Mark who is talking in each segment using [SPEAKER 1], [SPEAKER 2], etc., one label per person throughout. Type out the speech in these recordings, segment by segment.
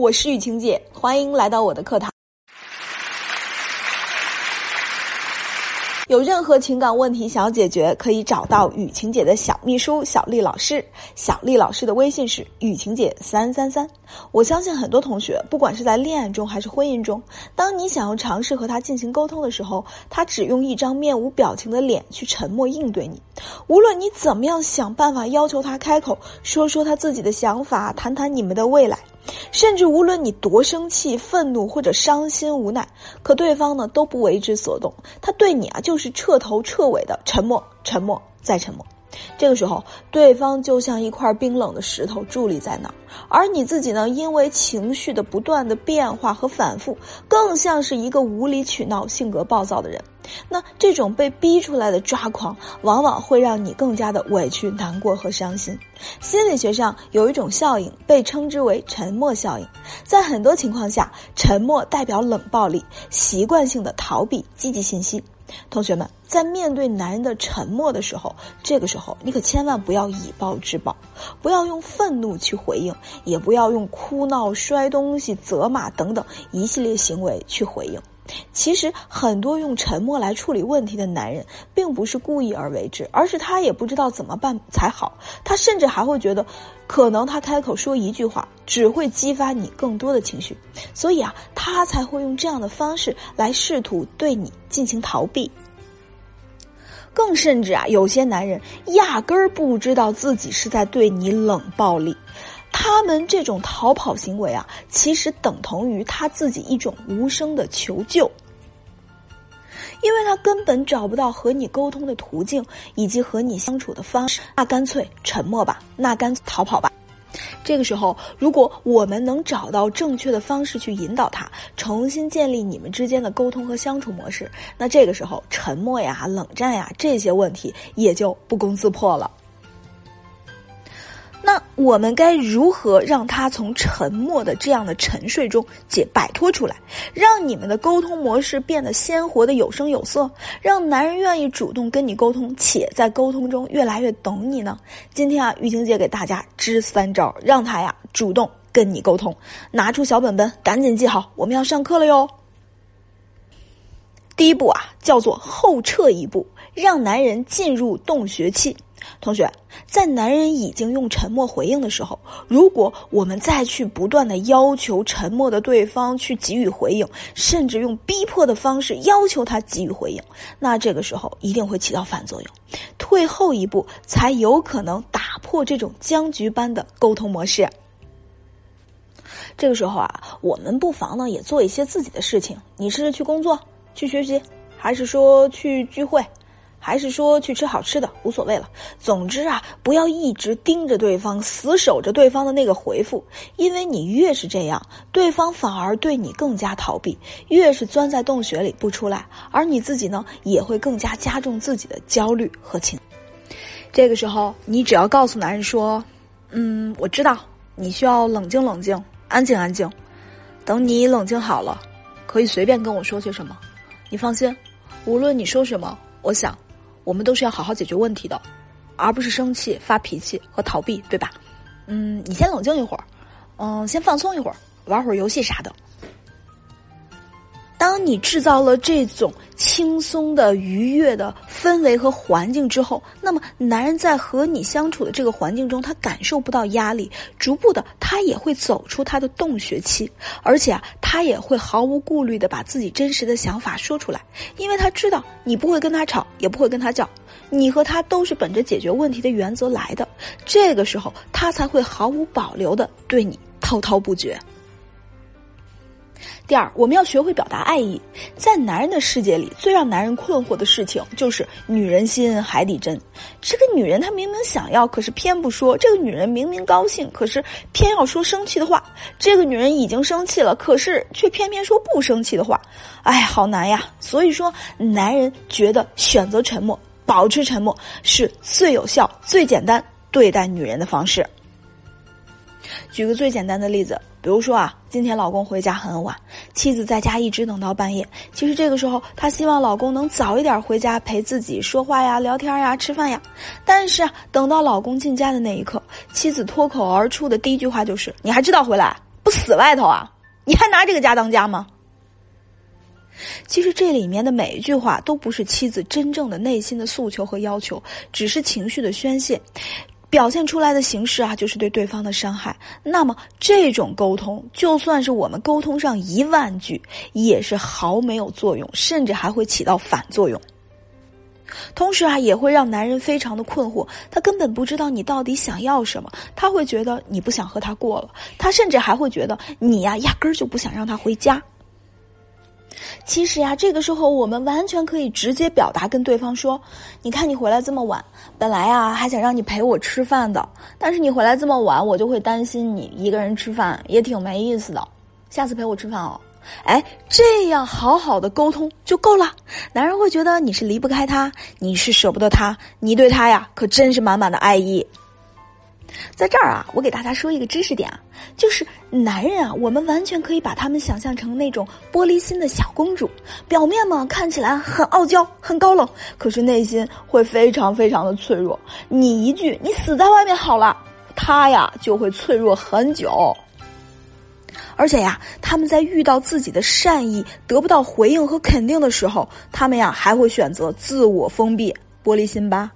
[SPEAKER 1] 我是雨晴姐，欢迎来到我的课堂。有任何情感问题想要解决，可以找到雨晴姐的小秘书小丽老师。小丽老师的微信是雨晴姐三三三。我相信很多同学，不管是在恋爱中还是婚姻中，当你想要尝试和他进行沟通的时候，他只用一张面无表情的脸去沉默应对你。无论你怎么样想办法要求他开口，说说他自己的想法，谈谈你们的未来。甚至无论你多生气、愤怒或者伤心、无奈，可对方呢都不为之所动，他对你啊就是彻头彻尾的沉默、沉默再沉默。这个时候，对方就像一块冰冷的石头伫立在那儿，而你自己呢，因为情绪的不断的变化和反复，更像是一个无理取闹、性格暴躁的人。那这种被逼出来的抓狂，往往会让你更加的委屈、难过和伤心。心理学上有一种效应，被称之为沉默效应。在很多情况下，沉默代表冷暴力，习惯性的逃避积极信息。同学们，在面对男人的沉默的时候，这个时候你可千万不要以暴制暴，不要用愤怒去回应，也不要用哭闹、摔东西、责骂等等一系列行为去回应。其实，很多用沉默来处理问题的男人，并不是故意而为之，而是他也不知道怎么办才好。他甚至还会觉得，可能他开口说一句话，只会激发你更多的情绪，所以啊，他才会用这样的方式来试图对你进行逃避。更甚至啊，有些男人压根儿不知道自己是在对你冷暴力。他们这种逃跑行为啊，其实等同于他自己一种无声的求救，因为他根本找不到和你沟通的途径以及和你相处的方式，那干脆沉默吧，那干脆逃跑吧。这个时候，如果我们能找到正确的方式去引导他，重新建立你们之间的沟通和相处模式，那这个时候沉默呀、冷战呀这些问题也就不攻自破了。那我们该如何让他从沉默的这样的沉睡中解摆脱出来，让你们的沟通模式变得鲜活的有声有色，让男人愿意主动跟你沟通，且在沟通中越来越懂你呢？今天啊，玉婷姐给大家支三招，让他呀主动跟你沟通。拿出小本本，赶紧记好，我们要上课了哟。第一步啊，叫做后撤一步，让男人进入洞穴期。同学，在男人已经用沉默回应的时候，如果我们再去不断的要求沉默的对方去给予回应，甚至用逼迫的方式要求他给予回应，那这个时候一定会起到反作用。退后一步，才有可能打破这种僵局般的沟通模式。这个时候啊，我们不妨呢也做一些自己的事情。你是去工作、去学习，还是说去聚会？还是说去吃好吃的，无所谓了。总之啊，不要一直盯着对方，死守着对方的那个回复，因为你越是这样，对方反而对你更加逃避，越是钻在洞穴里不出来，而你自己呢，也会更加加重自己的焦虑和情。这个时候，你只要告诉男人说：“嗯，我知道你需要冷静冷静，安静安静，等你冷静好了，可以随便跟我说些什么。你放心，无论你说什么，我想。”我们都是要好好解决问题的，而不是生气、发脾气和逃避，对吧？嗯，你先冷静一会儿，嗯，先放松一会儿，玩会儿游戏啥的。当你制造了这种轻松的、愉悦的氛围和环境之后，那么男人在和你相处的这个环境中，他感受不到压力，逐步的他也会走出他的洞穴期，而且啊，他也会毫无顾虑的把自己真实的想法说出来，因为他知道你不会跟他吵，也不会跟他叫，你和他都是本着解决问题的原则来的，这个时候他才会毫无保留的对你滔滔不绝。第二，我们要学会表达爱意。在男人的世界里，最让男人困惑的事情就是“女人心，海底针”。这个女人她明明想要，可是偏不说；这个女人明明高兴，可是偏要说生气的话；这个女人已经生气了，可是却偏偏说不生气的话。哎，好难呀！所以说，男人觉得选择沉默、保持沉默是最有效、最简单对待女人的方式。举个最简单的例子。比如说啊，今天老公回家很晚，妻子在家一直等到半夜。其实这个时候，她希望老公能早一点回家陪自己说话呀、聊天呀、吃饭呀。但是，等到老公进家的那一刻，妻子脱口而出的第一句话就是：“你还知道回来？不死外头啊？你还拿这个家当家吗？其实这里面的每一句话都不是妻子真正的内心的诉求和要求，只是情绪的宣泄，表现出来的形式啊，就是对对方的伤害。那么这种沟通，就算是我们沟通上一万句，也是毫没有作用，甚至还会起到反作用。同时啊，也会让男人非常的困惑，他根本不知道你到底想要什么，他会觉得你不想和他过了，他甚至还会觉得你呀，压根儿就不想让他回家。其实呀，这个时候我们完全可以直接表达，跟对方说：“你看你回来这么晚，本来呀还想让你陪我吃饭的，但是你回来这么晚，我就会担心你一个人吃饭也挺没意思的。下次陪我吃饭哦。”哎，这样好好的沟通就够了，男人会觉得你是离不开他，你是舍不得他，你对他呀可真是满满的爱意。在这儿啊，我给大家说一个知识点啊，就是男人啊，我们完全可以把他们想象成那种玻璃心的小公主，表面嘛看起来很傲娇、很高冷，可是内心会非常非常的脆弱。你一句“你死在外面好了”，他呀就会脆弱很久。而且呀，他们在遇到自己的善意得不到回应和肯定的时候，他们呀还会选择自我封闭、玻璃心吧。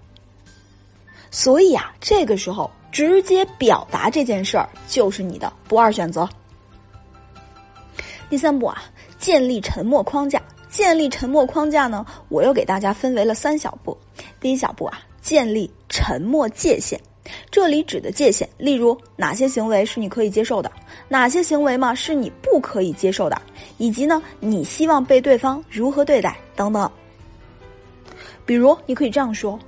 [SPEAKER 1] 所以呀，这个时候。直接表达这件事儿就是你的不二选择。第三步啊，建立沉默框架。建立沉默框架呢，我又给大家分为了三小步。第一小步啊，建立沉默界限。这里指的界限，例如哪些行为是你可以接受的，哪些行为嘛是你不可以接受的，以及呢，你希望被对方如何对待等等。比如，你可以这样说，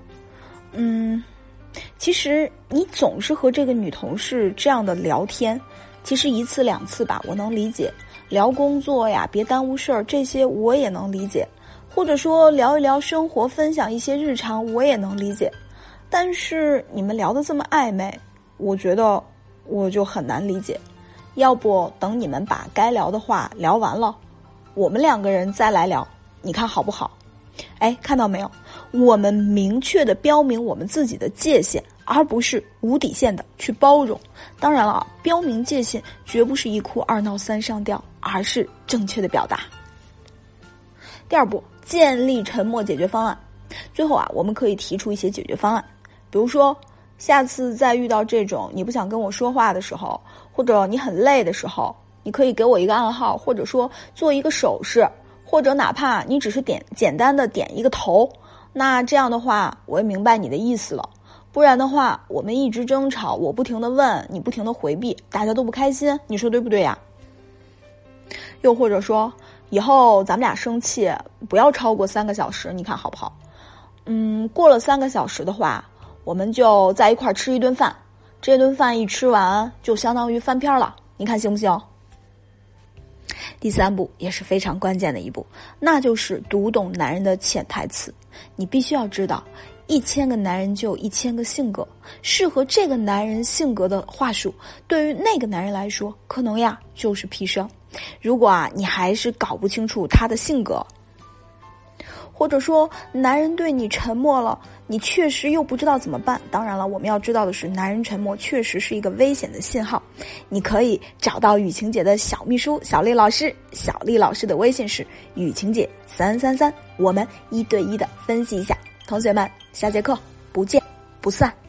[SPEAKER 1] 嗯。其实你总是和这个女同事这样的聊天，其实一次两次吧，我能理解。聊工作呀，别耽误事儿，这些我也能理解。或者说聊一聊生活，分享一些日常，我也能理解。但是你们聊的这么暧昧，我觉得我就很难理解。要不等你们把该聊的话聊完了，我们两个人再来聊，你看好不好？哎，看到没有？我们明确的标明我们自己的界限，而不是无底线的去包容。当然了，标明界限绝不是一哭二闹三上吊，而是正确的表达。第二步，建立沉默解决方案。最后啊，我们可以提出一些解决方案，比如说，下次再遇到这种你不想跟我说话的时候，或者你很累的时候，你可以给我一个暗号，或者说做一个手势。或者哪怕你只是点简单的点一个头，那这样的话我也明白你的意思了。不然的话，我们一直争吵，我不停的问你，不停的回避，大家都不开心。你说对不对呀？又或者说，以后咱们俩生气不要超过三个小时，你看好不好？嗯，过了三个小时的话，我们就在一块儿吃一顿饭，这顿饭一吃完就相当于翻篇了，你看行不行？第三步也是非常关键的一步，那就是读懂男人的潜台词。你必须要知道，一千个男人就有一千个性格，适合这个男人性格的话术，对于那个男人来说，可能呀就是砒霜。如果啊你还是搞不清楚他的性格，或者说男人对你沉默了。你确实又不知道怎么办。当然了，我们要知道的是，男人沉默确实是一个危险的信号。你可以找到雨晴姐的小秘书小丽老师，小丽老师的微信是雨晴姐三三三，我们一对一的分析一下。同学们，下节课不见不散。